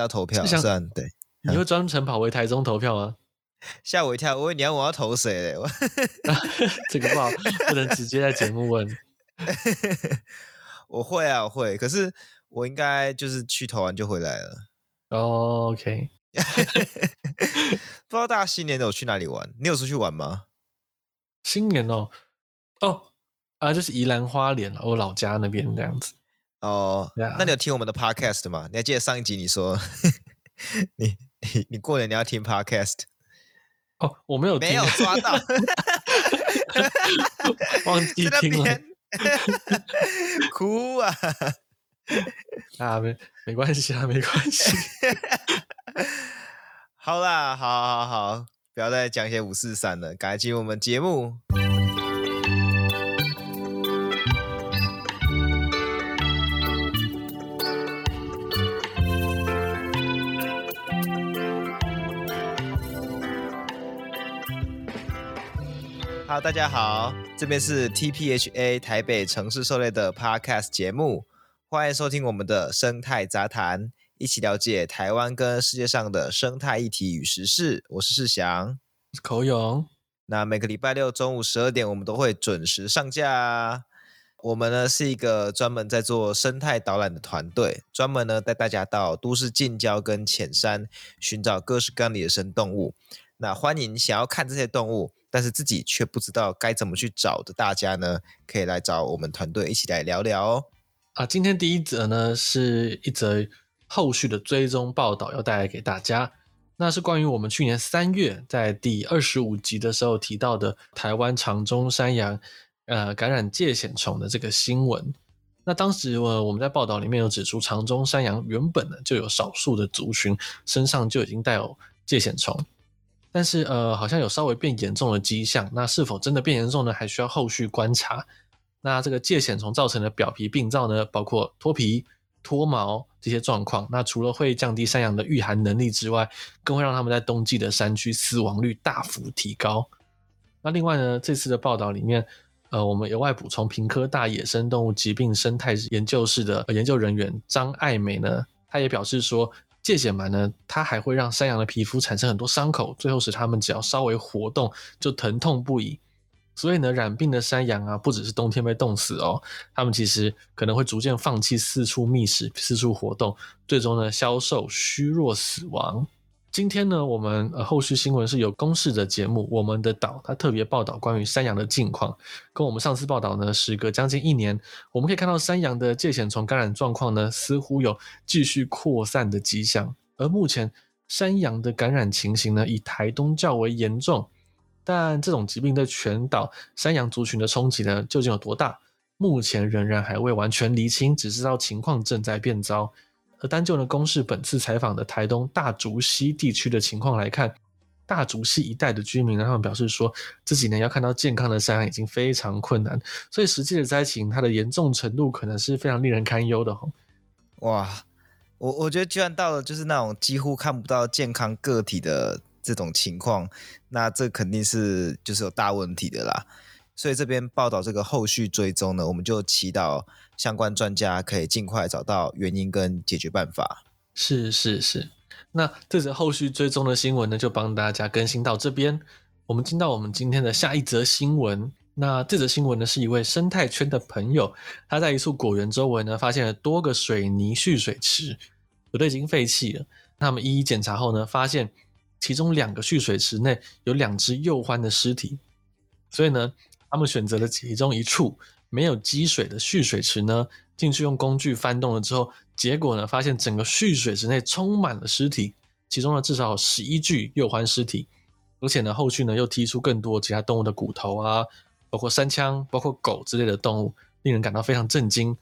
要投票，算对。你会专程跑回台中投票吗？吓我一跳！我问你要我要投谁嘞？我 这个不好，不能直接在节目问。我会啊，我会。可是我应该就是去投完就回来了。Oh, OK。不知道大家新年都有去哪里玩？你有出去玩吗？新年哦，哦啊，就是宜兰花莲，我老家那边这样子。哦.那你有听我们的 Podcast 吗？你还记得上一集你说 你你你过年你要听 Podcast？哦，我没有听，没有抓到，忘记听了，哭啊！啊，没没关系啊，没关系。好啦，好好好，不要再讲一些五四三了，赶快进入我们节目。好，大家好，这边是 TPHA 台北城市狩猎的 Podcast 节目，欢迎收听我们的生态杂谈，一起了解台湾跟世界上的生态议题与时事。我是世祥，我是口勇。那每个礼拜六中午十二点，我们都会准时上架。我们呢是一个专门在做生态导览的团队，专门呢带大家到都市近郊跟浅山，寻找各式各样的野生动物。那欢迎想要看这些动物，但是自己却不知道该怎么去找的大家呢，可以来找我们团队一起来聊聊哦。啊，今天第一则呢是一则后续的追踪报道，要带来给大家。那是关于我们去年三月在第二十五集的时候提到的台湾长鬃山羊呃感染疥癬虫的这个新闻。那当时呃我们在报道里面有指出，长鬃山羊原本呢就有少数的族群身上就已经带有疥癬虫。但是呃，好像有稍微变严重的迹象。那是否真的变严重呢？还需要后续观察。那这个疥藓虫造成的表皮病灶呢，包括脱皮、脱毛这些状况。那除了会降低山羊的御寒能力之外，更会让他们在冬季的山区死亡率大幅提高。那另外呢，这次的报道里面，呃，我们额外补充，屏科大野生动物疾病生态研究室的研究人员张爱美呢，她也表示说。疥癬螨呢，它还会让山羊的皮肤产生很多伤口，最后使它们只要稍微活动就疼痛不已。所以呢，染病的山羊啊，不只是冬天被冻死哦，它们其实可能会逐渐放弃四处觅食、四处活动，最终呢，消瘦、虚弱、死亡。今天呢，我们呃后续新闻是有公视的节目，我们的岛它特别报道关于山羊的近况，跟我们上次报道呢，时隔将近一年，我们可以看到山羊的疥癬虫感染状况呢，似乎有继续扩散的迹象。而目前山羊的感染情形呢，以台东较为严重，但这种疾病对全岛山羊族群的冲击呢，究竟有多大？目前仍然还未完全厘清，只知道情况正在变糟。而单就呢，公视本次采访的台东大竹溪地区的情况来看，大竹溪一带的居民呢，他们表示说，这几年要看到健康的山已经非常困难，所以实际的灾情，它的严重程度可能是非常令人堪忧的。哇，我我觉得居然到了就是那种几乎看不到健康个体的这种情况，那这肯定是就是有大问题的啦。所以这边报道这个后续追踪呢，我们就祈祷相关专家可以尽快找到原因跟解决办法。是是是，那这则后续追踪的新闻呢，就帮大家更新到这边。我们进到我们今天的下一则新闻。那这则新闻呢，是一位生态圈的朋友，他在一处果园周围呢，发现了多个水泥蓄水池，有的已经废弃了。他们一一检查后呢，发现其中两个蓄水池内有两只幼獾的尸体，所以呢。他们选择了其中一处没有积水的蓄水池呢，进去用工具翻动了之后，结果呢，发现整个蓄水池内充满了尸体，其中呢至少有十一具幼獾尸体，而且呢后续呢又踢出更多其他动物的骨头啊，包括山羌、包括狗之类的动物，令人感到非常震惊。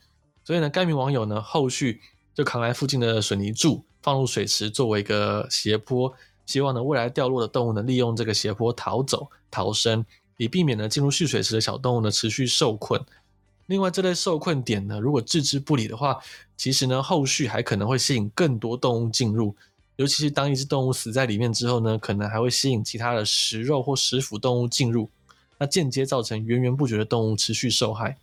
所以呢，该名网友呢后续就扛来附近的水泥柱放入水池作为一个斜坡，希望呢未来掉落的动物呢利用这个斜坡逃走逃生。以避免呢进入蓄水池的小动物呢持续受困。另外，这类受困点呢，如果置之不理的话，其实呢后续还可能会吸引更多动物进入。尤其是当一只动物死在里面之后呢，可能还会吸引其他的食肉或食腐动物进入，那间接造成源源不绝的动物持续受害。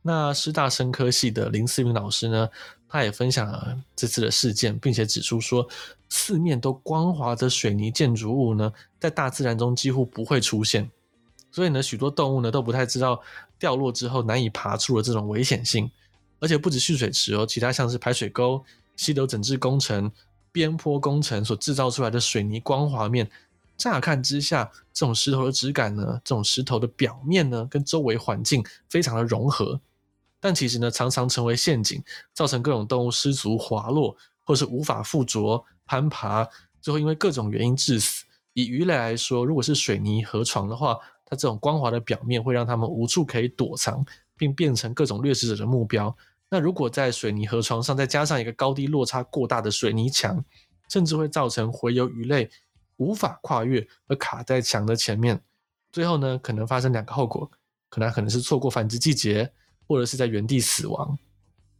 那师大生科系的林思云老师呢，他也分享了这次的事件，并且指出说，四面都光滑的水泥建筑物呢，在大自然中几乎不会出现，所以呢，许多动物呢都不太知道掉落之后难以爬出的这种危险性。而且不止蓄水池哦，其他像是排水沟、溪流整治工程、边坡工程所制造出来的水泥光滑面，乍看之下，这种石头的质感呢，这种石头的表面呢，跟周围环境非常的融合。但其实呢，常常成为陷阱，造成各种动物失足滑落，或是无法附着攀爬，最后因为各种原因致死。以鱼类来说，如果是水泥河床的话，它这种光滑的表面会让它们无处可以躲藏，并变成各种掠食者的目标。那如果在水泥河床上再加上一个高低落差过大的水泥墙，甚至会造成洄游鱼类无法跨越而卡在墙的前面，最后呢，可能发生两个后果，可能可能是错过繁殖季节。或者是在原地死亡。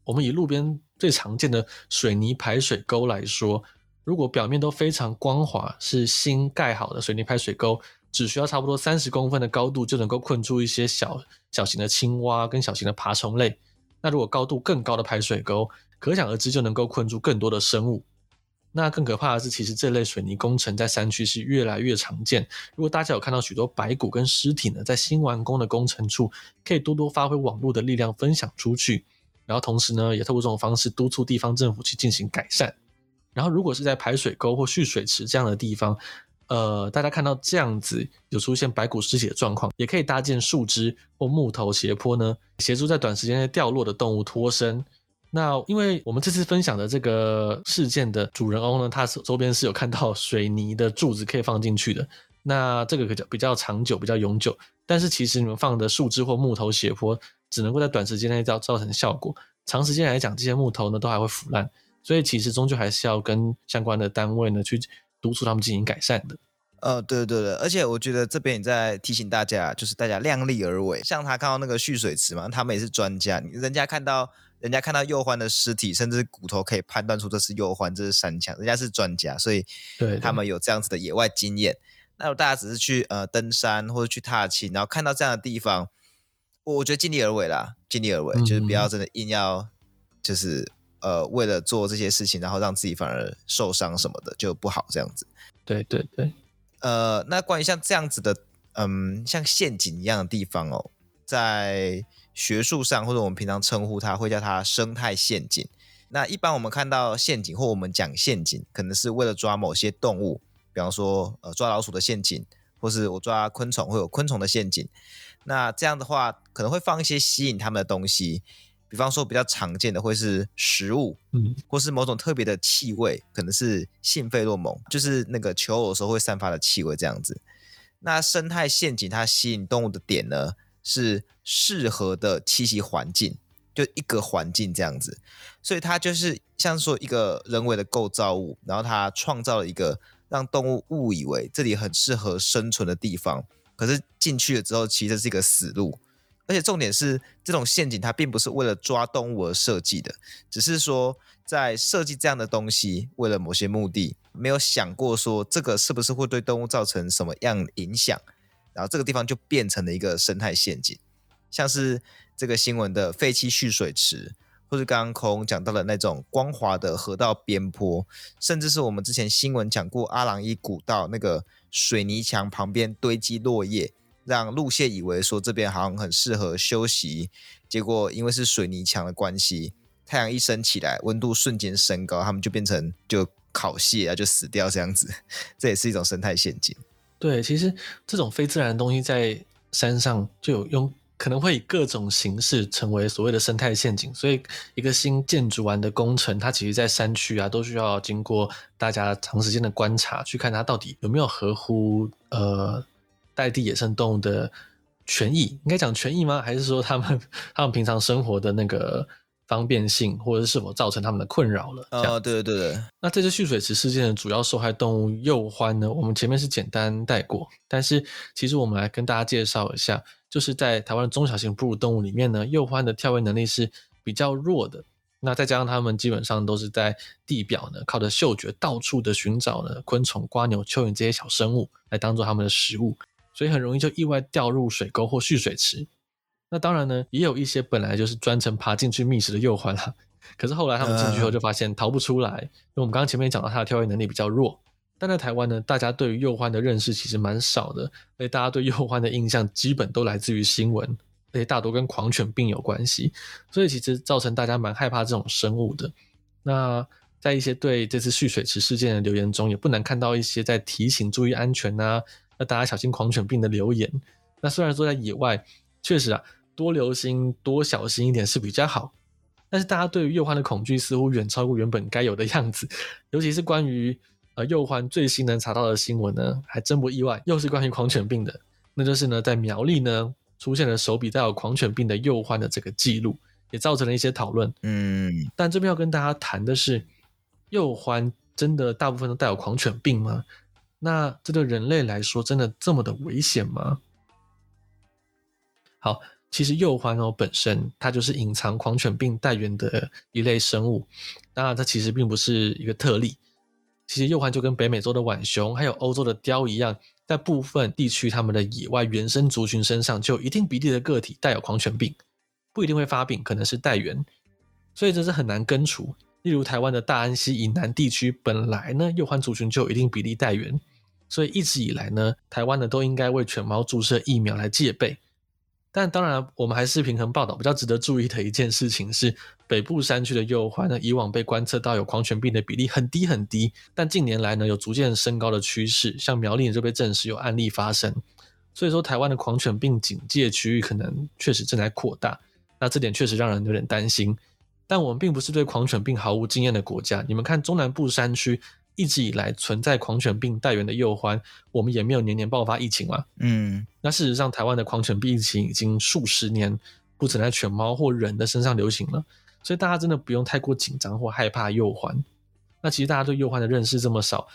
我们以路边最常见的水泥排水沟来说，如果表面都非常光滑，是新盖好的水泥排水沟，只需要差不多三十公分的高度就能够困住一些小小型的青蛙跟小型的爬虫类。那如果高度更高的排水沟，可想而知就能够困住更多的生物。那更可怕的是，其实这类水泥工程在山区是越来越常见。如果大家有看到许多白骨跟尸体呢，在新完工的工程处，可以多多发挥网络的力量分享出去，然后同时呢，也透过这种方式督促地方政府去进行改善。然后，如果是在排水沟或蓄水池这样的地方，呃，大家看到这样子有出现白骨尸体的状况，也可以搭建树枝或木头斜坡呢，协助在短时间内掉落的动物脱身。那因为我们这次分享的这个事件的主人翁呢，他周边是有看到水泥的柱子可以放进去的，那这个比较比较长久，比较永久。但是其实你们放的树枝或木头斜坡，只能够在短时间内造造成效果，长时间来讲，这些木头呢都还会腐烂，所以其实终究还是要跟相关的单位呢去督促他们进行改善的。呃，对对对，而且我觉得这边也在提醒大家，就是大家量力而为。像他看到那个蓄水池嘛，他们也是专家，人家看到。人家看到鼬獾的尸体，甚至骨头，可以判断出这是鼬獾，这是山羌。人家是专家，所以他们有这样子的野外经验。那如果大家只是去呃登山或者去踏青，然后看到这样的地方，我我觉得尽力而为啦，尽力而为，嗯、就是不要真的硬要，就是呃为了做这些事情，然后让自己反而受伤什么的就不好这样子。对对对，呃，那关于像这样子的，嗯，像陷阱一样的地方哦，在。学术上，或者我们平常称呼它，会叫它生态陷阱。那一般我们看到陷阱，或我们讲陷阱，可能是为了抓某些动物，比方说呃抓老鼠的陷阱，或是我抓昆虫会有昆虫的陷阱。那这样的话，可能会放一些吸引它们的东西，比方说比较常见的会是食物，嗯，或是某种特别的气味，可能是性费洛蒙，就是那个求偶的时候会散发的气味这样子。那生态陷阱它吸引动物的点呢？是适合的栖息环境，就一个环境这样子，所以它就是像说一个人为的构造物，然后它创造了一个让动物误以为这里很适合生存的地方，可是进去了之后，其实是一个死路。而且重点是，这种陷阱它并不是为了抓动物而设计的，只是说在设计这样的东西，为了某些目的，没有想过说这个是不是会对动物造成什么样影响。然后这个地方就变成了一个生态陷阱，像是这个新闻的废弃蓄水池，或是刚刚空讲到的那种光滑的河道边坡，甚至是我们之前新闻讲过阿朗伊古道那个水泥墙旁边堆积落叶，让陆蟹以为说这边好像很适合休息，结果因为是水泥墙的关系，太阳一升起来，温度瞬间升高，它们就变成就烤蟹啊，就死掉这样子，这也是一种生态陷阱。对，其实这种非自然的东西在山上就有用，可能会以各种形式成为所谓的生态陷阱。所以，一个新建筑完的工程，它其实，在山区啊，都需要经过大家长时间的观察，去看它到底有没有合乎呃在地野生动物的权益。应该讲权益吗？还是说他们他们平常生活的那个？方便性，或者是是否造成他们的困扰了？哦，对对对。那这次蓄水池事件的主要受害动物鼬獾呢？我们前面是简单带过，但是其实我们来跟大家介绍一下，就是在台湾的中小型哺乳动物里面呢，鼬獾的跳跃能力是比较弱的。那再加上它们基本上都是在地表呢，靠着嗅觉到处的寻找呢昆虫、瓜牛、蚯蚓这些小生物来当做它们的食物，所以很容易就意外掉入水沟或蓄水池。那当然呢，也有一些本来就是专程爬进去觅食的幼獾啦。可是后来他们进去后就发现逃不出来，因为我们刚刚前面讲到它的跳跃能力比较弱。但在台湾呢，大家对于幼獾的认识其实蛮少的，所以大家对幼獾的印象基本都来自于新闻，而且大多跟狂犬病有关系，所以其实造成大家蛮害怕这种生物的。那在一些对这次蓄水池事件的留言中，也不难看到一些在提醒注意安全啊，要大家小心狂犬病的留言。那虽然说在野外，确实啊，多留心、多小心一点是比较好。但是大家对于鼬獾的恐惧似乎远超过原本该有的样子，尤其是关于呃鼬獾最新能查到的新闻呢，还真不意外，又是关于狂犬病的。那就是呢，在苗栗呢出现了首笔带有狂犬病的鼬獾的这个记录，也造成了一些讨论。嗯，但这边要跟大家谈的是，鼬獾真的大部分都带有狂犬病吗？那这对人类来说真的这么的危险吗？好。其实鼬獾哦本身它就是隐藏狂犬病带源的一类生物，当然它其实并不是一个特例。其实鼬獾就跟北美洲的浣熊还有欧洲的雕一样，在部分地区它们的野外原生族群身上就有一定比例的个体带有狂犬病，不一定会发病，可能是带源，所以这是很难根除。例如台湾的大安溪以南地区本来呢鼬獾族群就有一定比例带源，所以一直以来呢台湾呢都应该为犬猫注射疫苗来戒备。但当然，我们还是平衡报道。比较值得注意的一件事情是，北部山区的幼獾呢，以往被观测到有狂犬病的比例很低很低，但近年来呢，有逐渐升高的趋势。像苗栗就被证实有案例发生，所以说台湾的狂犬病警戒区域可能确实正在扩大。那这点确实让人有点担心。但我们并不是对狂犬病毫无经验的国家。你们看中南部山区。一直以来存在狂犬病带源的鼬獾，我们也没有年年爆发疫情嘛。嗯，那事实上，台湾的狂犬病疫情已经数十年不曾在犬猫或人的身上流行了，所以大家真的不用太过紧张或害怕鼬獾。那其实大家对鼬獾的认识这么少，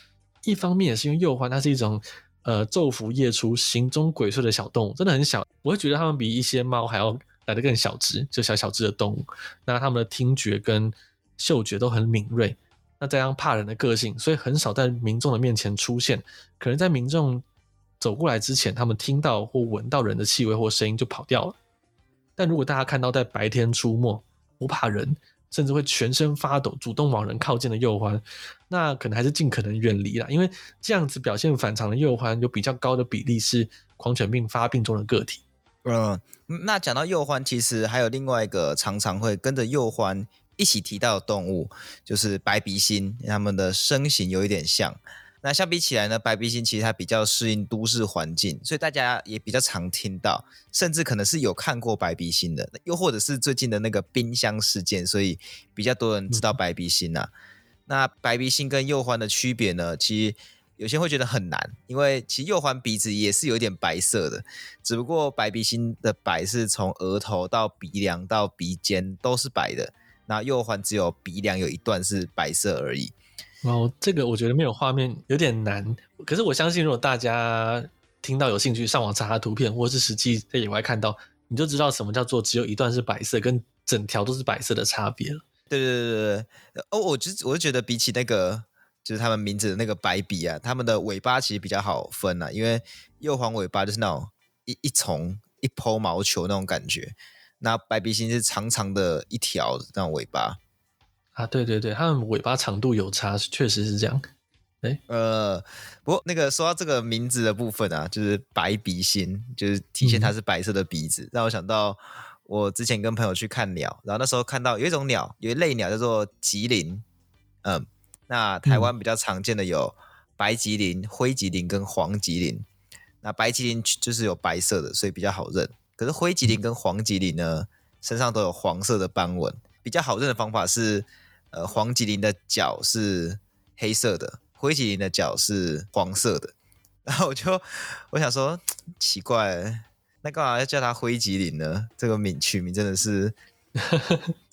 一方面也是因为鼬獾它是一种呃昼伏夜出、行踪鬼祟的小动物，真的很小，我会觉得它们比一些猫还要来得更小只，就小小只的动物。那它们的听觉跟嗅觉都很敏锐。那这样怕人的个性，所以很少在民众的面前出现。可能在民众走过来之前，他们听到或闻到人的气味或声音就跑掉了。但如果大家看到在白天出没、不怕人，甚至会全身发抖、主动往人靠近的幼獾，那可能还是尽可能远离啦。因为这样子表现反常的幼獾，有比较高的比例是狂犬病发病中的个体。嗯，那讲到幼獾，其实还有另外一个常常会跟着幼獾。一起提到的动物就是白鼻心，它们的身形有一点像。那相比起来呢，白鼻心其实它比较适应都市环境，所以大家也比较常听到，甚至可能是有看过白鼻心的，又或者是最近的那个冰箱事件，所以比较多人知道白鼻心呐、啊。嗯、那白鼻心跟鼬獾的区别呢？其实有些人会觉得很难，因为其实鼬獾鼻子也是有一点白色的，只不过白鼻心的白是从额头到鼻梁到鼻尖都是白的。那右环只有鼻梁有一段是白色而已。哦，这个我觉得没有画面有点难。可是我相信，如果大家听到有兴趣，上网查查图片，或是实际在野外看到，你就知道什么叫做只有一段是白色，跟整条都是白色的差别了。对对对对对。哦，我就我就觉得比起那个，就是他们名字的那个白鼻啊，他们的尾巴其实比较好分啊，因为鼬獾尾巴就是那种一一丛一抛毛球那种感觉。那白鼻心是长长的一条那种尾巴啊，对对对，它们尾巴长度有差，确实是这样。哎，呃，不过那个说到这个名字的部分啊，就是白鼻心，就是体现它是白色的鼻子，嗯、让我想到我之前跟朋友去看鸟，然后那时候看到有一种鸟，有一类鸟叫做吉林，嗯，那台湾比较常见的有白吉林、灰吉林跟黄吉林，那白吉林就是有白色的，所以比较好认。可是灰吉林跟黄吉林呢，身上都有黄色的斑纹。比较好认的方法是，呃，黄吉林的脚是黑色的，灰吉林的脚是黄色的。然后我就我想说，奇怪，那干嘛要叫它灰吉林呢？这个名取名真的是，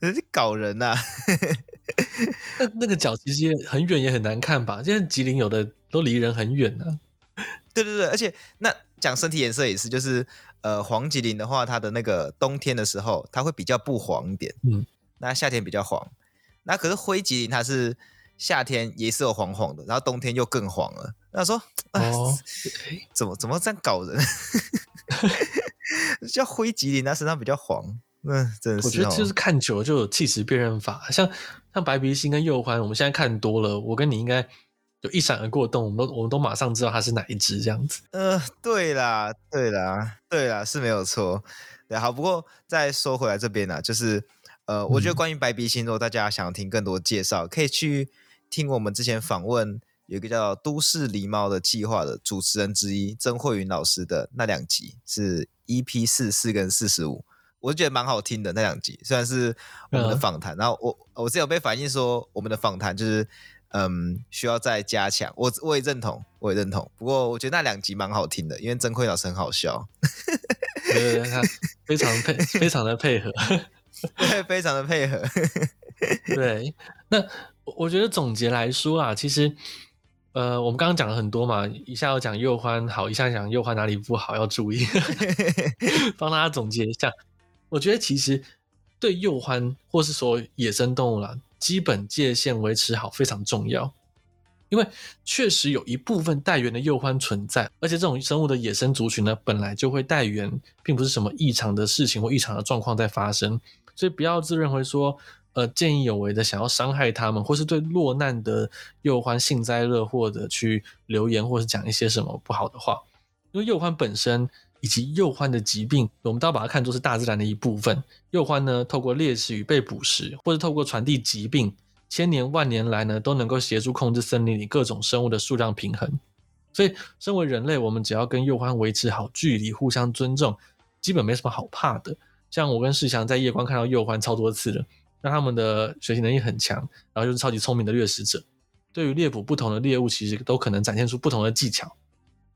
真是搞人呐、啊！那那个脚其实也很远，也很难看吧？现在吉林有的都离人很远呢、啊。对对对，而且那讲身体颜色也是，就是呃黄吉林的话，它的那个冬天的时候，它会比较不黄一点，嗯，那夏天比较黄。那可是灰吉林它是夏天也是有黄黄的，然后冬天又更黄了。那说，哦，怎么怎么这样搞人？叫灰吉林，它身上比较黄。那，真的是。我觉得就是看久了就有气质辨认法，像像白鼻星跟鼬獾，我们现在看多了，我跟你应该有一闪而过的动物，我们都我们都马上知道它是哪一只这样子。呃，对啦，对啦，对啦，是没有错。对，好，不过再说回来这边呢、啊，就是呃，我觉得关于白鼻心，如果大家想要听更多介绍，可以去听我们之前访问有一个叫“都市狸猫”的计划的主持人之一曾慧云老师的那两集，是 EP 四四跟四十五。我觉得蛮好听的那两集，虽然是我们的访谈，嗯、然后我我是有被反映说我们的访谈就是嗯需要再加强，我我也认同，我也认同。不过我觉得那两集蛮好听的，因为曾慧老师很好笑，对对对，他非常配，非常的配合，对，非常的配合。对，那我觉得总结来说啊，其实呃，我们刚刚讲了很多嘛，一下要讲右欢好，一下讲右欢哪里不好要注意，帮大家总结一下。我觉得其实对右欢或是说野生动物啦，基本界限维持好非常重要，因为确实有一部分带原的幼獾存在，而且这种生物的野生族群呢，本来就会带原，并不是什么异常的事情或异常的状况在发生，所以不要自认为说，呃，见义勇为的想要伤害他们，或是对落难的幼獾幸灾乐祸的去留言或是讲一些什么不好的话，因为幼獾本身。以及鼬獾的疾病，我们都要把它看作是大自然的一部分。鼬獾呢，透过猎食与被捕食，或者透过传递疾病，千年万年来呢，都能够协助控制森林里各种生物的数量平衡。所以，身为人类，我们只要跟鼬獾维持好距离，互相尊重，基本没什么好怕的。像我跟世祥在夜观看到鼬獾超多次了，那他们的学习能力很强，然后就是超级聪明的掠食者，对于猎捕不同的猎物，其实都可能展现出不同的技巧，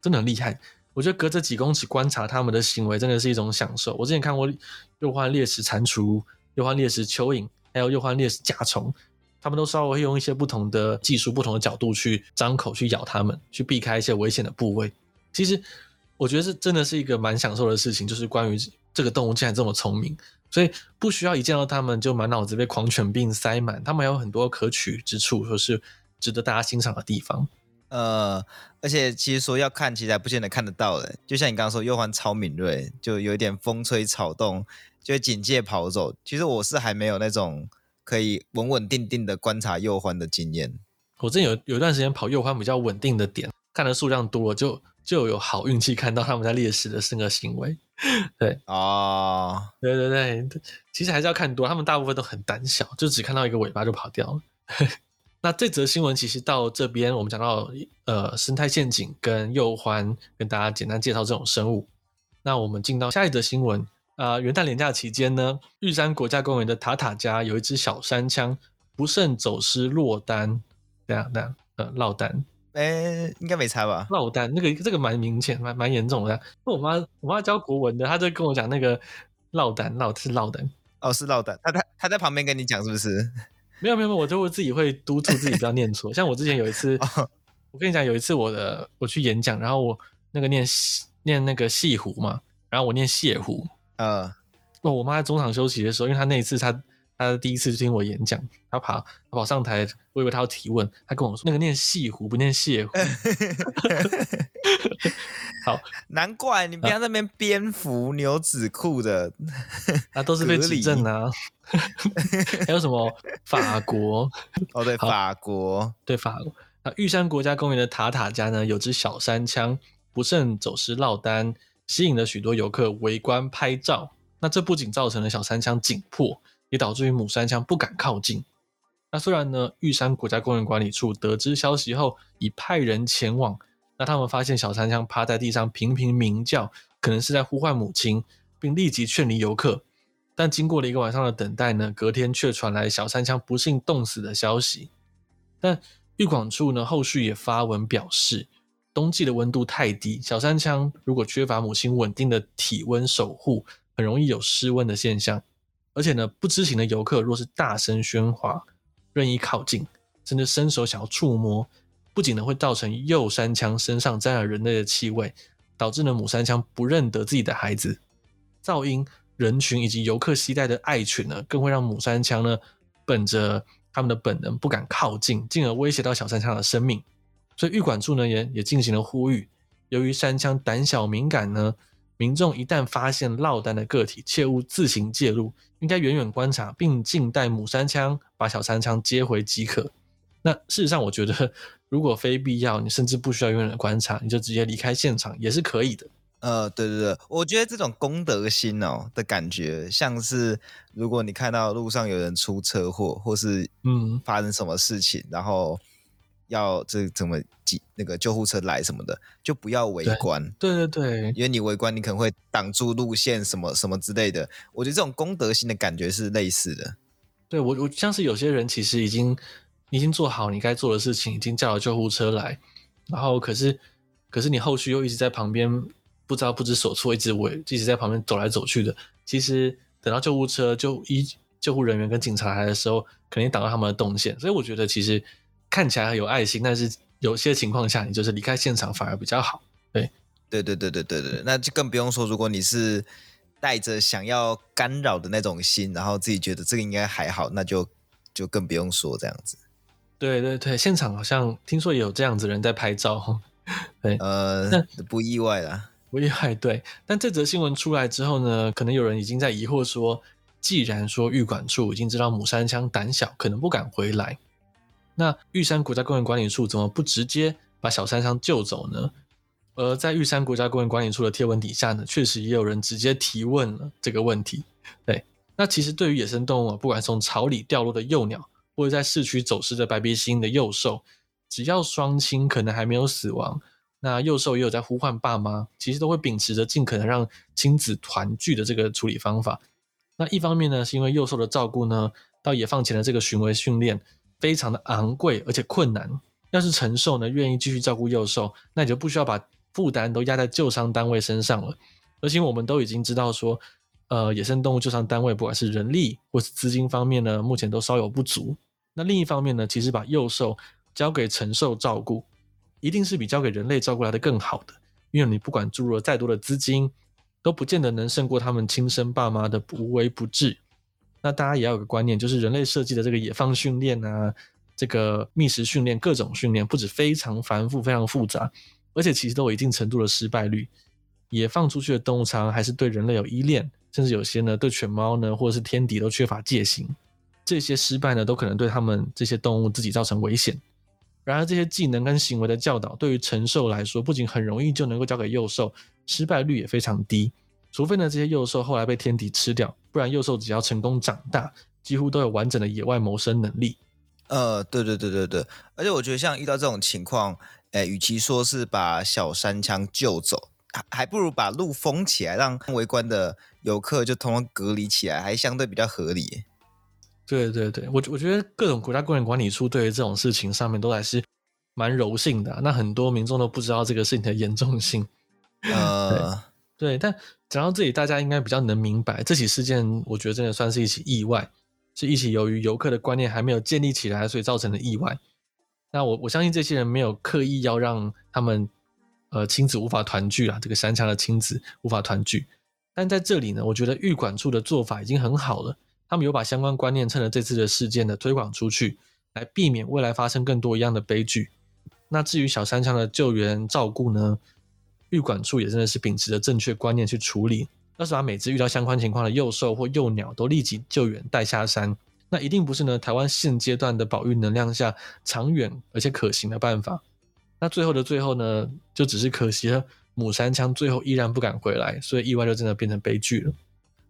真的很厉害。我觉得隔着几公尺观察他们的行为，真的是一种享受。我之前看过鼬獾猎食蟾蜍、鼬獾猎食蚯蚓，还有鼬獾猎食甲虫，他们都稍微会用一些不同的技术、不同的角度去张口去咬它们，去避开一些危险的部位。其实我觉得这真的是一个蛮享受的事情，就是关于这个动物竟然这么聪明，所以不需要一见到它们就满脑子被狂犬病塞满，它们还有很多可取之处，或是值得大家欣赏的地方。呃，而且其实说要看，其实还不见得看得到的。就像你刚刚说，鼬獾超敏锐，就有一点风吹草动就会警戒跑走。其实我是还没有那种可以稳稳定定的观察鼬獾的经验。我之前有有一段时间跑鼬獾比较稳定的点，看的数量多了，就就有好运气看到他们在猎食的这个行为。对哦，对对对，其实还是要看多，他们大部分都很胆小，就只看到一个尾巴就跑掉了。那这则新闻其实到这边，我们讲到呃生态陷阱跟鼬獾，跟大家简单介绍这种生物。那我们进到下一则新闻啊、呃，元旦连假期间呢，玉山国家公园的塔塔家有一只小山羌不慎走失落单，这样这样呃落单，哎，应该没差吧？落单那个这个蛮明显，蛮蛮严重的。那我妈我妈教国文的，她就跟我讲那个落单落是落单哦，是落单，她她她在旁边跟你讲是不是？没有没有没有，我就会自己会督促自己不要念错。像我之前有一次，我跟你讲，有一次我的我去演讲，然后我那个念念那个戏湖嘛，然后我念谢湖，呃，哦，我妈在中场休息的时候，因为她那一次她她第一次听我演讲，他跑他跑上台，我以为他要提问，他跟我说那个念西湖不念谢湖。好，难怪你不要在那边蝙蝠、啊、牛仔裤的，那、啊、都是被指正啊。还有什么法国？哦，对，法国，对法国。那玉山国家公园的塔塔家呢，有只小山羌不慎走失落单，吸引了许多游客围观拍照。那这不仅造成了小山羌紧迫，也导致于母山羌不敢靠近。那虽然呢，玉山国家公园管理处得知消息后，已派人前往。那他们发现小山羌趴在地上频频鸣叫，可能是在呼唤母亲，并立即劝离游客。但经过了一个晚上的等待呢，隔天却传来小山羌不幸冻死的消息。但玉广处呢，后续也发文表示，冬季的温度太低，小山羌如果缺乏母亲稳定的体温守护，很容易有失温的现象。而且呢，不知情的游客若是大声喧哗、任意靠近，甚至伸手想要触摸，不仅呢会造成幼山羌身上沾染人类的气味，导致呢母山羌不认得自己的孩子，噪音。人群以及游客携带的爱犬呢，更会让母山羌呢，本着他们的本能不敢靠近，进而威胁到小山羌的生命。所以玉管处呢也也进行了呼吁，由于山羌胆小敏感呢，民众一旦发现落单的个体，切勿自行介入，应该远远观察，并静待母山枪把小山枪接回即可。那事实上，我觉得如果非必要，你甚至不需要远远观察，你就直接离开现场也是可以的。呃，对对对，我觉得这种公德心哦的感觉，像是如果你看到路上有人出车祸，或是嗯发生什么事情，嗯、然后。要这怎么挤那个救护车来什么的，就不要围观。对对对，因为你围观，你可能会挡住路线什么什么之类的。我觉得这种公德心的感觉是类似的。对我，我像是有些人其实已经已经做好你该做的事情，已经叫了救护车来，然后可是可是你后续又一直在旁边不知道不知所措，一直围，一直在旁边走来走去的。其实等到救护车就医救护人员跟警察来的时候，肯定挡到他们的动线。所以我觉得其实。看起来很有爱心，但是有些情况下，你就是离开现场反而比较好。对，对，对，对，对，对，对，那就更不用说，如果你是带着想要干扰的那种心，然后自己觉得这个应该还好，那就就更不用说这样子。对，对，对，现场好像听说也有这样子人在拍照。对，呃，不意外啦，不意外。对，但这则新闻出来之后呢，可能有人已经在疑惑说，既然说玉管处已经知道母山枪胆小，可能不敢回来。那玉山国家公园管理处怎么不直接把小山羌救走呢？而在玉山国家公园管理处的贴文底下呢，确实也有人直接提问了这个问题。对，那其实对于野生动物啊，不管从巢里掉落的幼鸟，或者在市区走失的白鼻心的幼兽，只要双亲可能还没有死亡，那幼兽也有在呼唤爸妈，其实都会秉持着尽可能让亲子团聚的这个处理方法。那一方面呢，是因为幼兽的照顾呢，到野放前的这个巡回训练。非常的昂贵而且困难，要是承受呢，愿意继续照顾幼兽，那你就不需要把负担都压在救伤单位身上了。而且我们都已经知道说，呃，野生动物救伤单位不管是人力或是资金方面呢，目前都稍有不足。那另一方面呢，其实把幼兽交给承受照顾，一定是比交给人类照顾来的更好的，因为你不管注入了再多的资金，都不见得能胜过他们亲生爸妈的无微不至。那大家也要有个观念，就是人类设计的这个野放训练啊，这个觅食训练，各种训练不止非常繁复、非常复杂，而且其实都有一定程度的失败率。野放出去的动物常常还是对人类有依恋，甚至有些呢对犬猫呢或者是天敌都缺乏戒心。这些失败呢都可能对他们这些动物自己造成危险。然而这些技能跟行为的教导，对于成兽来说，不仅很容易就能够交给幼兽，失败率也非常低。除非呢，这些幼兽后来被天敌吃掉，不然幼兽只要成功长大，几乎都有完整的野外谋生能力。呃，对对对对对，而且我觉得像遇到这种情况，诶，与其说是把小山羌救走，还还不如把路封起来，让围观的游客就通通隔离起来，还相对比较合理。对对对，我我觉得各种国家公园管理处对于这种事情上面都还是蛮柔性的啊，那很多民众都不知道这个事情的严重性。呃。对，但讲到这里，大家应该比较能明白，这起事件，我觉得真的算是一起意外，是一起由于游客的观念还没有建立起来，所以造成的意外。那我我相信这些人没有刻意要让他们呃亲子无法团聚啊，这个山羌的亲子无法团聚。但在这里呢，我觉得玉管处的做法已经很好了，他们有把相关观念趁着这次的事件呢推广出去，来避免未来发生更多一样的悲剧。那至于小山羌的救援照顾呢？玉管处也真的是秉持着正确观念去处理，要是把每只遇到相关情况的幼兽或幼鸟都立即救援带下山，那一定不是呢台湾现阶段的保育能量下长远而且可行的办法。那最后的最后呢，就只是可惜了母山枪最后依然不敢回来，所以意外就真的变成悲剧了。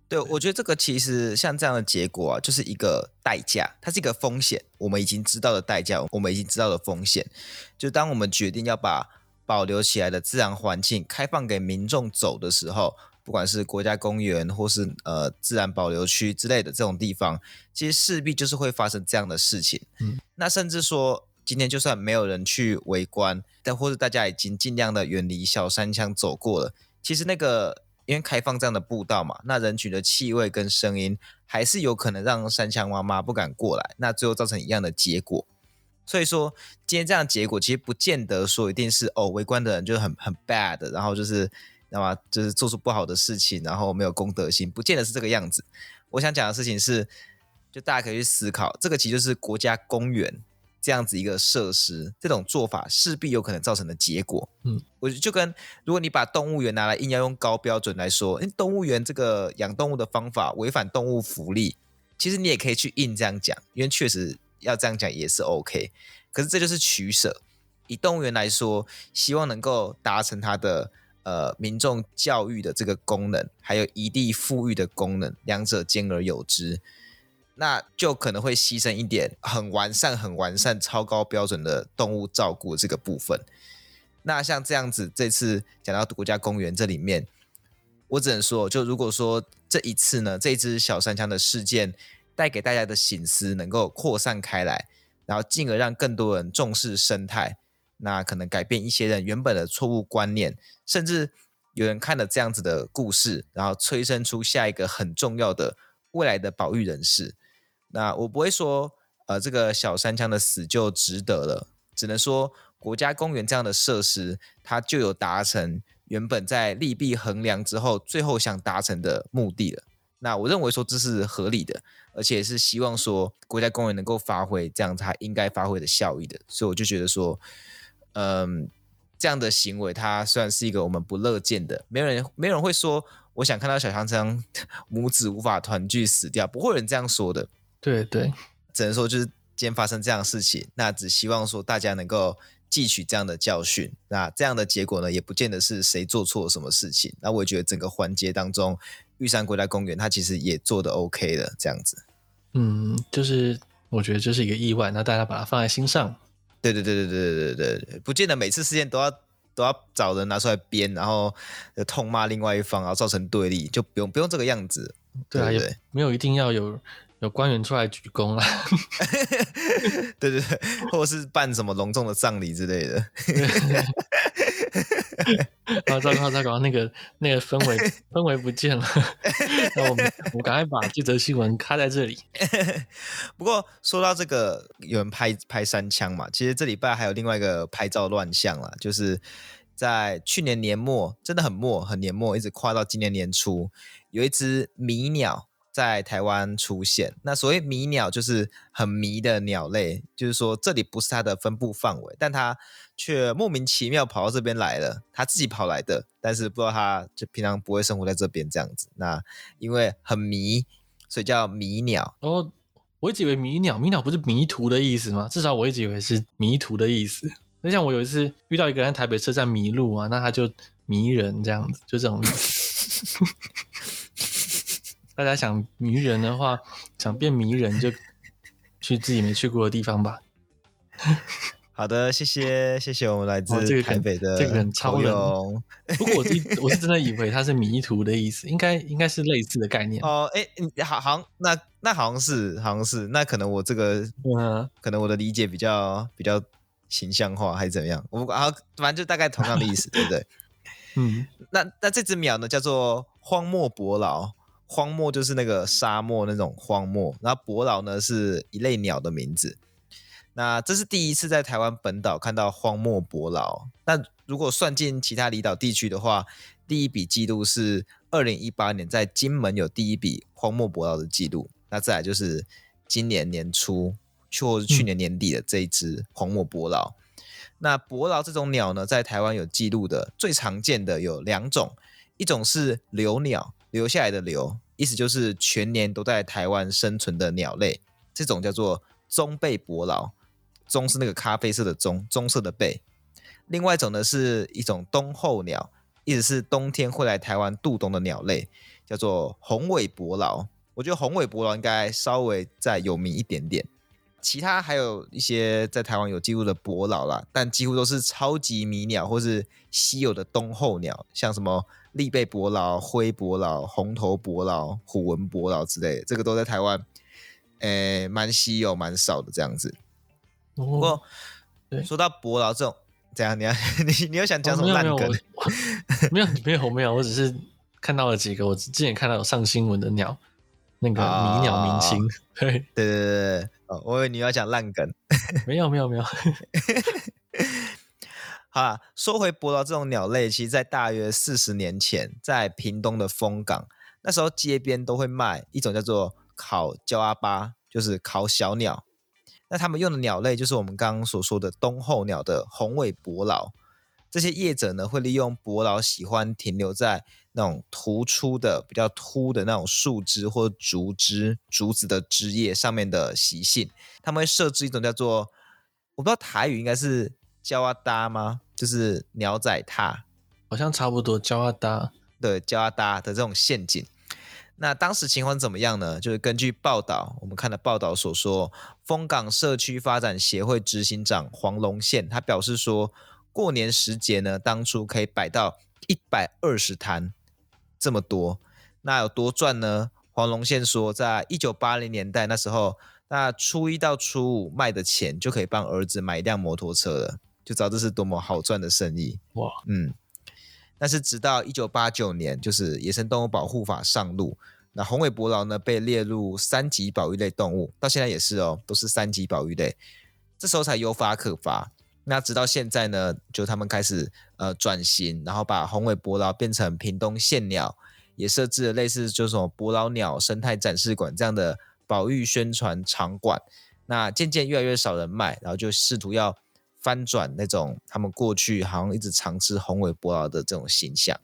对，我觉得这个其实像这样的结果啊，就是一个代价，它是一个风险，我们已经知道的代价，我们已经知道的风险，就当我们决定要把。保留起来的自然环境开放给民众走的时候，不管是国家公园或是呃自然保留区之类的这种地方，其实势必就是会发生这样的事情。嗯，那甚至说今天就算没有人去围观，但或者大家已经尽量的远离小山羌走过了，其实那个因为开放这样的步道嘛，那人群的气味跟声音还是有可能让山羌妈妈不敢过来，那最后造成一样的结果。所以说，今天这样的结果其实不见得说一定是哦，围观的人就很很 bad，然后就是，那么？就是做出不好的事情，然后没有公德心，不见得是这个样子。我想讲的事情是，就大家可以去思考，这个其实就是国家公园这样子一个设施，这种做法势必有可能造成的结果。嗯，我就跟如果你把动物园拿来硬要用高标准来说，诶，动物园这个养动物的方法违反动物福利，其实你也可以去硬这样讲，因为确实要这样讲也是 OK。可是这就是取舍。以动物园来说，希望能够达成它的呃民众教育的这个功能，还有一地富裕的功能，两者兼而有之。那就可能会牺牲一点很完善、很完善、超高标准的动物照顾这个部分。那像这样子，这次讲到国家公园这里面，我只能说，就如果说这一次呢，这只小山枪的事件带给大家的醒思能够扩散开来，然后进而让更多人重视生态，那可能改变一些人原本的错误观念，甚至有人看了这样子的故事，然后催生出下一个很重要的未来的保育人士。那我不会说，呃，这个小山枪的死就值得了，只能说国家公园这样的设施，它就有达成原本在利弊衡量之后，最后想达成的目的了。那我认为说这是合理的，而且是希望说国家公园能够发挥这样它应该发挥的效益的，所以我就觉得说，嗯，这样的行为它虽然是一个我们不乐见的，没有人没有人会说我想看到小强这样母子无法团聚死掉，不会有人这样说的。对对，只能说就是今天发生这样的事情，那只希望说大家能够汲取这样的教训。那这样的结果呢，也不见得是谁做错了什么事情。那我也觉得整个环节当中，玉山国家公园它其实也做的 OK 的这样子。嗯，就是我觉得这是一个意外，那大家把它放在心上。对对对对对对对对，不见得每次事件都要都要找人拿出来编，然后痛骂另外一方，然后造成对立，就不用不用这个样子。对啊，对对，没有一定要有。有官员出来鞠躬啊，对对对，或者是办什么隆重的葬礼之类的。啊，糟糕糟糕，那个那个氛围 氛围不见了。那我们我赶快把这则新闻卡在这里。不过说到这个，有人拍拍三枪嘛，其实这礼拜还有另外一个拍照乱象啦，就是在去年年末，真的很末很年末，一直跨到今年年初，有一只迷鸟。在台湾出现，那所谓迷鸟就是很迷的鸟类，就是说这里不是它的分布范围，但它却莫名其妙跑到这边来了，他自己跑来的，但是不知道他就平常不会生活在这边这样子。那因为很迷，所以叫迷鸟。哦，我一直以为迷鸟，迷鸟不是迷途的意思吗？至少我一直以为是迷途的意思。那像我有一次遇到一个人在台北车站迷路啊，那他就迷人这样子，就这种。大家想迷人的话，想变迷人就去自己没去过的地方吧。好的，谢谢谢谢我们来自台北的、哦、这个很超人。不过我是 我是真的以为它是迷途的意思，应该应该是类似的概念哦。哎，好好像那那好像是好像是那可能我这个嗯，可能我的理解比较比较形象化还是怎么样？我啊反正就大概同样的意思，对不对？嗯，那那这只鸟呢叫做荒漠伯劳。荒漠就是那个沙漠那种荒漠，然后伯劳呢是一类鸟的名字。那这是第一次在台湾本岛看到荒漠伯劳。那如果算进其他离岛地区的话，第一笔记录是二零一八年在金门有第一笔荒漠伯劳的记录。那再来就是今年年初或是去年年底的这一只荒漠伯劳。嗯、那伯劳这种鸟呢，在台湾有记录的最常见的有两种，一种是留鸟。留下来的留，意思就是全年都在台湾生存的鸟类，这种叫做棕背伯劳，棕是那个咖啡色的棕，棕色的背。另外一种呢是一种冬候鸟，意思是冬天会来台湾度冬的鸟类，叫做红尾伯劳。我觉得红尾伯劳应该稍微再有名一点点，其他还有一些在台湾有记录的伯劳啦，但几乎都是超级迷鸟或是稀有的冬候鸟，像什么。栗背伯劳、灰伯劳、红头伯劳、虎纹伯劳之类的，这个都在台湾，诶、蛮稀有、蛮少的这样子。哦、不过，对，说到伯劳这种，怎样？你要 你你又想讲什么烂梗？没有没有没有，我只是看到了几个，我之前看到有上新闻的鸟，那个迷鸟明星。对对对对对，哦，我以为你要讲烂梗。没有没有没有。没有 好啦，说回伯劳这种鸟类，其实，在大约四十年前，在屏东的枫港，那时候街边都会卖一种叫做烤焦阿巴，就是烤小鸟。那他们用的鸟类就是我们刚刚所说的冬候鸟的红尾伯劳。这些业者呢，会利用伯劳喜欢停留在那种突出的、比较凸的那种树枝或竹枝、竹子的枝叶上面的习性，他们会设置一种叫做我不知道台语应该是胶阿搭吗？就是鸟仔踏，好像差不多胶阿搭，对，胶阿搭的这种陷阱。那当时情况怎么样呢？就是根据报道，我们看的报道所说，丰港社区发展协会执行长黄龙宪他表示说，过年时节呢，当初可以摆到一百二十摊这么多，那有多赚呢？黄龙宪说，在一九八零年代那时候，那初一到初五卖的钱就可以帮儿子买一辆摩托车了，就知道这是多么好赚的生意哇！嗯。但是直到一九八九年，就是野生动物保护法上路，那红尾伯劳呢被列入三级保育类动物，到现在也是哦，都是三级保育类。这时候才有法可罚。那直到现在呢，就他们开始呃转型，然后把红尾伯劳变成屏东县鸟，也设置了类似就是什么伯劳鸟生态展示馆这样的保育宣传场馆。那渐渐越来越少人卖，然后就试图要。翻转那种他们过去好像一直常吃红尾伯劳的这种形象。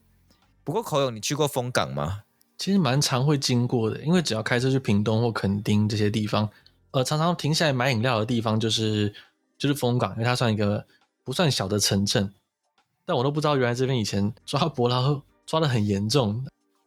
不过口勇，你去过风港吗？其实蛮常会经过的，因为只要开车去屏东或垦丁这些地方，呃，常常停下来买饮料的地方就是就是枫港，因为它算一个不算小的城镇。但我都不知道原来这边以前抓伯劳 抓得很严重。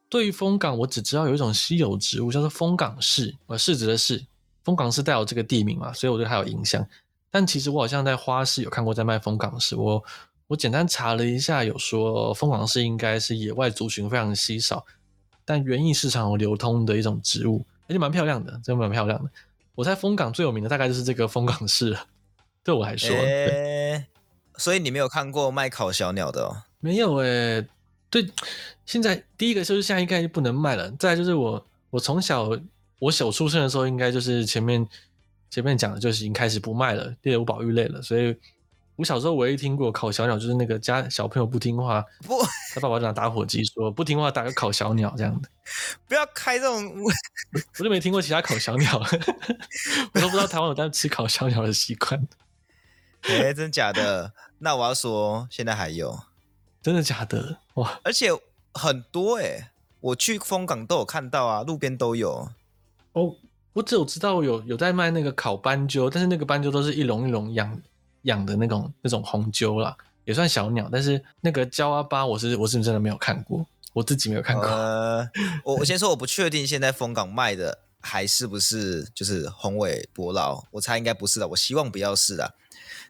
对于枫港，我只知道有一种稀有植物叫做枫港柿，呃，柿子的柿，枫港是带有这个地名嘛，所以我对它有印象。但其实我好像在花市有看过在卖枫港柿，我我简单查了一下，有说枫港柿应该是野外族群非常稀少，但园艺市场有流通的一种植物，而且蛮漂亮的，真的蛮漂亮的。我猜枫港最有名的大概就是这个枫港市了，对我来说。欸、所以你没有看过卖烤小鸟的哦？没有诶、欸，对，现在第一个就是现在应该就不能卖了，再来就是我我从小我小出生的时候应该就是前面。前面讲的就是已经开始不卖了，猎物保育类了。所以我小时候唯一听过烤小鸟，就是那个家小朋友不听话，不，他爸爸就拿打火机说不听话，打个烤小鸟这样的。不要开这种，我就没听过其他烤小鸟，我都不知道台湾有在吃烤小鸟的习惯。哎、欸，真假的？那我要说，现在还有，真的假的？哇，而且很多哎、欸，我去风港都有看到啊，路边都有哦。我只有知道有有在卖那个烤斑鸠，但是那个斑鸠都是一笼一笼养养的那种那种红鸠啦，也算小鸟。但是那个焦阿巴，我是我是真的没有看过，我自己没有看过。呃，我我先说，我不确定现在风港卖的还是不是就是红尾伯劳，我猜应该不是的，我希望不要是的。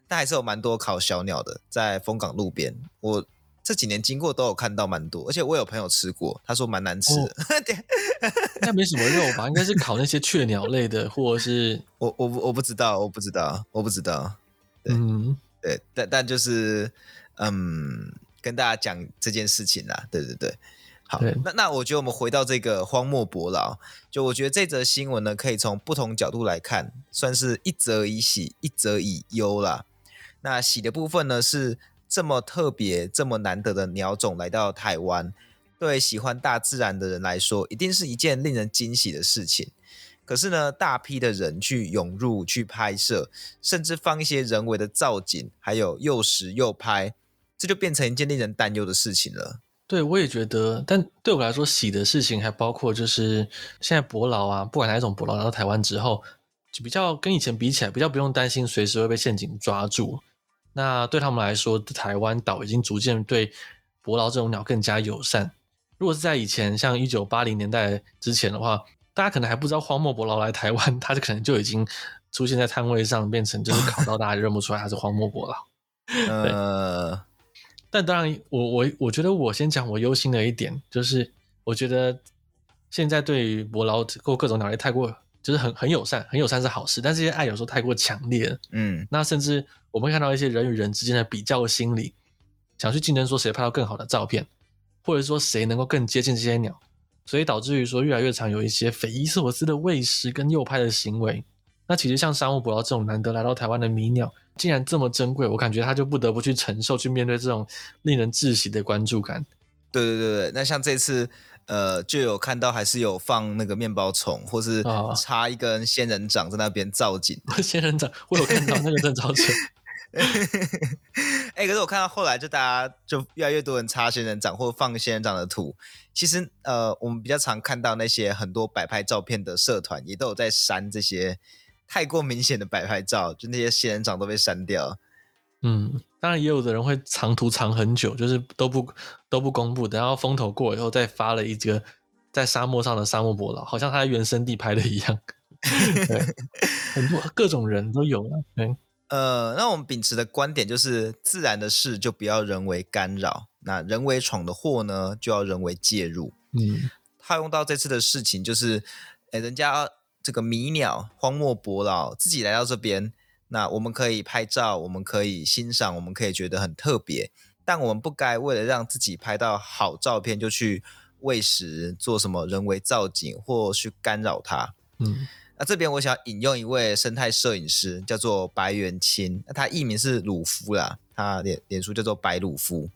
但还是有蛮多烤小鸟的在风港路边，我。这几年经过都有看到蛮多，而且我有朋友吃过，他说蛮难吃的。应该没什么肉吧？应该是烤那些雀鸟类的，或者是我我我不知道，我不知道，我不知道。对嗯，对，但但就是嗯，跟大家讲这件事情啦。对对对，好，那那我觉得我们回到这个荒漠伯劳，就我觉得这则新闻呢，可以从不同角度来看，算是一则以喜，一则以忧啦。那喜的部分呢是。这么特别、这么难得的鸟种来到台湾，对喜欢大自然的人来说，一定是一件令人惊喜的事情。可是呢，大批的人去涌入、去拍摄，甚至放一些人为的造景，还有诱食诱拍，这就变成一件令人担忧的事情了。对，我也觉得。但对我来说，喜的事情还包括，就是现在伯劳啊，不管哪一种伯劳来到台湾之后，就比较跟以前比起来，比较不用担心随时会被陷阱抓住。那对他们来说，台湾岛已经逐渐对伯劳这种鸟更加友善。如果是在以前，像一九八零年代之前的话，大家可能还不知道荒漠伯劳来台湾，它就可能就已经出现在摊位上，变成就是烤到大家认不出来它是荒漠伯劳。呃，但当然，我我我觉得我先讲我忧心的一点，就是我觉得现在对于伯劳或各种鸟类太过。就是很很友善，很友善是好事，但这些爱有时候太过强烈了。嗯，那甚至我们会看到一些人与人之间的比较心理，想去竞争说谁拍到更好的照片，或者说谁能够更接近这些鸟，所以导致于说越来越常有一些匪夷所思的喂食跟诱拍的行为。那其实像珊瑚捕捞这种难得来到台湾的迷鸟，竟然这么珍贵，我感觉他就不得不去承受、去面对这种令人窒息的关注感。对对对对，那像这次呃，就有看到还是有放那个面包虫，或是插一根仙人掌在那边造景。哦、仙人掌，我有看到那个真超扯。哎、可是我看到后来，就大家就越来越多人插仙人掌或放仙人掌的图。其实，呃，我们比较常看到那些很多摆拍照片的社团，也都有在删这些太过明显的摆拍照，就那些仙人掌都被删掉。嗯，当然也有的人会藏图藏很久，就是都不都不公布，等到风头过以后再发了一个在沙漠上的沙漠伯劳，好像他在原生地拍的一样。对，很多各种人都有了。对。呃，那我们秉持的观点就是，自然的事就不要人为干扰，那人为闯的祸呢，就要人为介入。嗯，套用到这次的事情，就是，哎，人家这个迷鸟荒漠伯劳自己来到这边，那我们可以拍照，我们可以欣赏，我们可以觉得很特别，但我们不该为了让自己拍到好照片，就去喂食，做什么人为造景，或去干扰它。嗯。那这边我想引用一位生态摄影师，叫做白元清，那他艺名是鲁夫啦，他脸脸书叫做白鲁夫，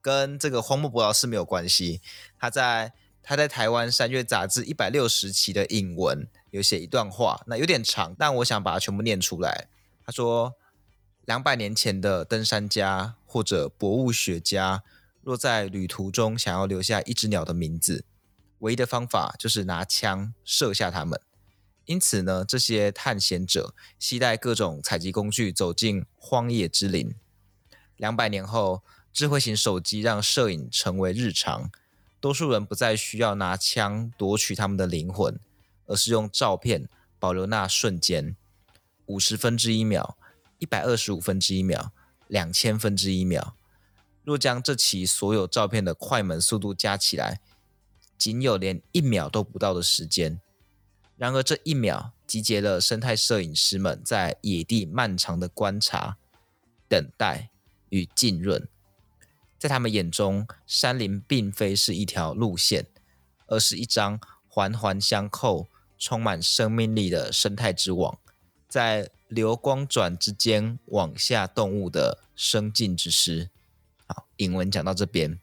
跟这个荒漠伯劳是没有关系。他在他在台湾山岳杂志一百六十期的引文有写一段话，那有点长，但我想把它全部念出来。他说：两百年前的登山家或者博物学家，若在旅途中想要留下一只鸟的名字，唯一的方法就是拿枪射下它们。因此呢，这些探险者携带各种采集工具走进荒野之林。两百年后，智慧型手机让摄影成为日常，多数人不再需要拿枪夺取他们的灵魂，而是用照片保留那瞬间：五十分之一秒、一百二十五分之一秒、两千分之一秒。若将这期所有照片的快门速度加起来，仅有连一秒都不到的时间。然而，这一秒集结了生态摄影师们在野地漫长的观察、等待与浸润。在他们眼中，山林并非是一条路线，而是一张环环相扣、充满生命力的生态之网，在流光转之间网下动物的生境之诗。好，引文讲到这边，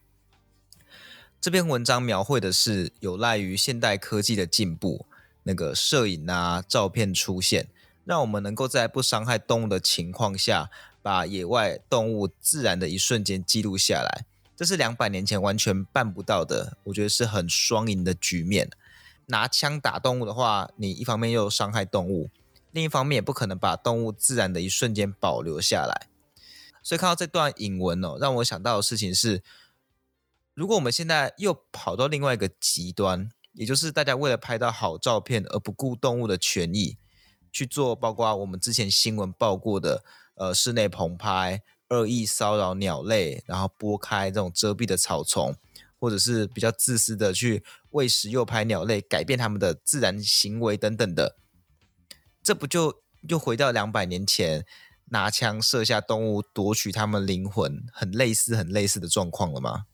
这篇文章描绘的是有赖于现代科技的进步。那个摄影啊，照片出现，让我们能够在不伤害动物的情况下，把野外动物自然的一瞬间记录下来。这是两百年前完全办不到的，我觉得是很双赢的局面。拿枪打动物的话，你一方面又伤害动物，另一方面也不可能把动物自然的一瞬间保留下来。所以看到这段引文哦，让我想到的事情是，如果我们现在又跑到另外一个极端。也就是大家为了拍到好照片而不顾动物的权益去做，包括我们之前新闻报过的，呃，室内棚拍、恶意骚扰鸟类，然后拨开这种遮蔽的草丛，或者是比较自私的去喂食诱拍鸟类，改变它们的自然行为等等的，这不就又回到两百年前拿枪射下动物夺取它们灵魂，很类似、很类似的状况了吗？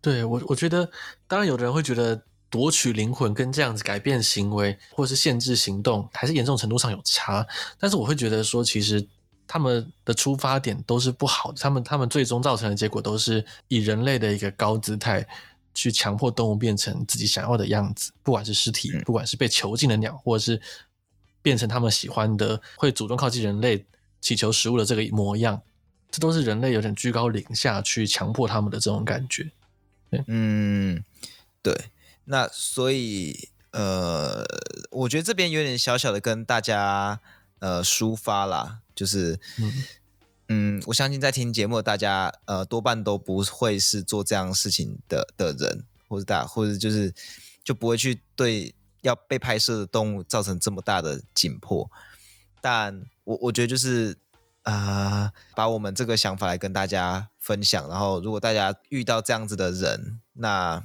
对，我，我觉得，当然有的人会觉得。夺取灵魂跟这样子改变行为，或是限制行动，还是严重程度上有差。但是我会觉得说，其实他们的出发点都是不好的，他们他们最终造成的结果都是以人类的一个高姿态去强迫动物变成自己想要的样子，不管是尸体，不管是被囚禁的鸟，或者是变成他们喜欢的会主动靠近人类祈求食物的这个模样，这都是人类有点居高临下去强迫他们的这种感觉。嗯，对。那所以，呃，我觉得这边有点小小的跟大家呃抒发啦，就是，嗯，嗯，我相信在听节目的大家，呃，多半都不会是做这样事情的的人，或者大，或者就是就不会去对要被拍摄的动物造成这么大的紧迫。但我我觉得就是啊、呃，把我们这个想法来跟大家分享，然后如果大家遇到这样子的人，那。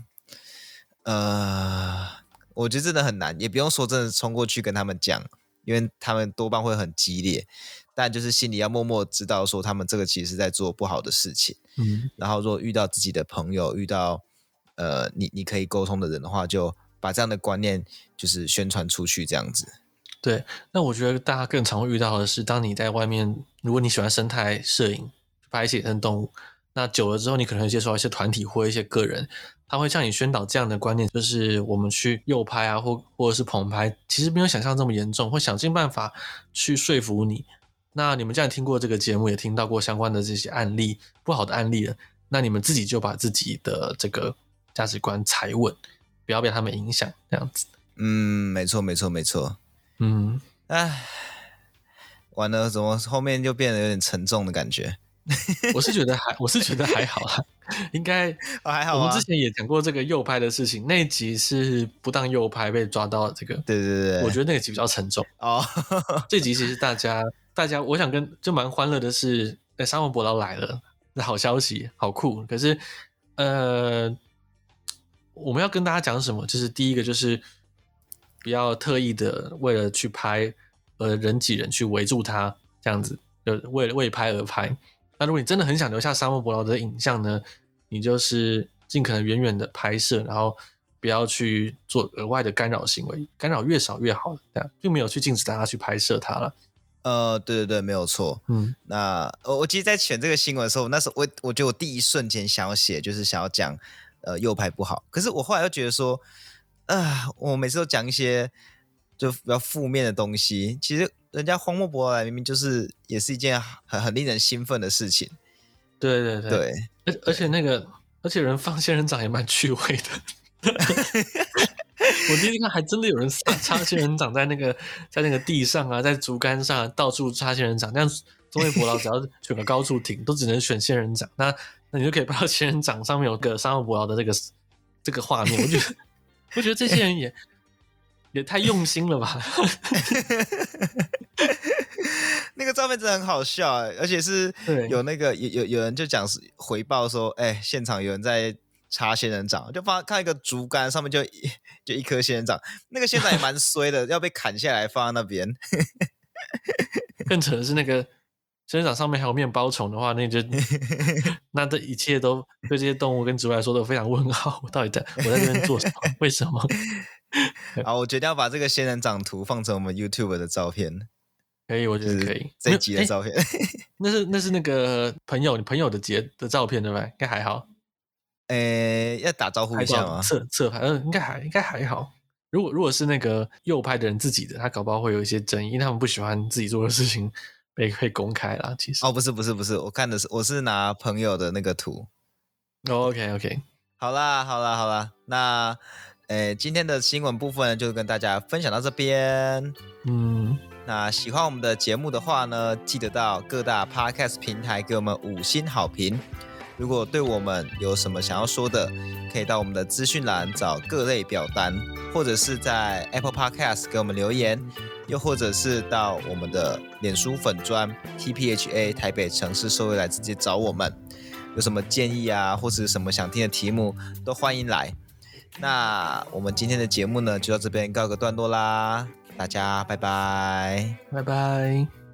呃，我觉得真的很难，也不用说真的冲过去跟他们讲，因为他们多半会很激烈，但就是心里要默默知道说他们这个其实是在做不好的事情。嗯，然后如果遇到自己的朋友，遇到呃你你可以沟通的人的话，就把这样的观念就是宣传出去，这样子。对，那我觉得大家更常会遇到的是，当你在外面，如果你喜欢生态摄影，拍一些野生动物，那久了之后，你可能会接触到一些团体或一些个人，他会向你宣导这样的观念，就是我们去右拍啊，或或者是捧拍，其实没有想象这么严重，会想尽办法去说服你。那你们既然听过这个节目，也听到过相关的这些案例，不好的案例了，那你们自己就把自己的这个价值观踩稳，不要被他们影响，这样子。嗯，没错，没错，没错。嗯，哎，完了，怎么后面就变得有点沉重的感觉？我是觉得还，我是觉得还好啦，应该、哦、还好。我们之前也讲过这个右拍的事情，那一集是不当右拍被抓到这个。对对对，我觉得那个集比较沉重。哦，这集其实大家，大家，我想跟就蛮欢乐的是，哎，沙漠伯劳来了，那好消息，好酷。可是，呃，我们要跟大家讲什么？就是第一个，就是不要特意的为了去拍，呃，人挤人去围住他，这样子，就为了为拍而拍。那如果你真的很想留下沙漠伯劳的影像呢，你就是尽可能远远的拍摄，然后不要去做额外的干扰行为，干扰越少越好。这样并没有去禁止大家去拍摄它了。呃，对对对，没有错。嗯，那我我其实，在选这个新闻的时候，那时候我我觉得我第一瞬间想要写，就是想要讲呃右派不好。可是我后来又觉得说，啊、呃，我每次都讲一些就比较负面的东西，其实。人家荒漠博劳来明明就是也是一件很很令人兴奋的事情，对对对，对。而而且那个而且人放仙人掌也蛮趣味的，我第一次看还真的有人插插仙人掌在那个在那个地上啊，在竹竿上到处插仙人掌，这样综艺伯劳只要选个高处停，都只能选仙人掌，那那你就可以拍到仙人掌上面有个沙漠伯劳的这个这个画面，我觉得我觉得这些人也。也太用心了吧！那个照片真的很好笑哎，而且是有那个有有有人就讲是回报说，哎，现场有人在插仙人掌，就放看一个竹竿上面就一就一颗仙人掌，那个仙人掌也蛮衰的，要被砍下来放在那边。更扯的是，那个仙人掌上面还有面包虫的话，那就 那这一切都对这些动物跟植物来说都非常问号。我到底在我在这边做什么？为什么？好，我决定要把这个仙人掌图放成我们 YouTube 的照片。可以，我觉得可以。这一集的照片，那是那是那个朋友你朋友的节的照片对吧？应该还好。诶，要打招呼一下吗？侧侧拍，嗯，应该还应该还好。如果如果是那个右拍的人自己的，他搞不好会有一些争议，因为他们不喜欢自己做的事情被被公开啦。其实哦，不是不是不是，我看的是我是拿朋友的那个图。Oh, OK OK，好啦好啦好啦，那。诶，今天的新闻部分就跟大家分享到这边。嗯，那喜欢我们的节目的话呢，记得到各大 Podcast 平台给我们五星好评。如果对我们有什么想要说的，可以到我们的资讯栏找各类表单，或者是在 Apple Podcast 给我们留言，又或者是到我们的脸书粉砖 TPHA 台北城市社会来直接找我们。有什么建议啊，或者什么想听的题目，都欢迎来。那我们今天的节目呢，就到这边告个段落啦，大家拜拜，拜拜。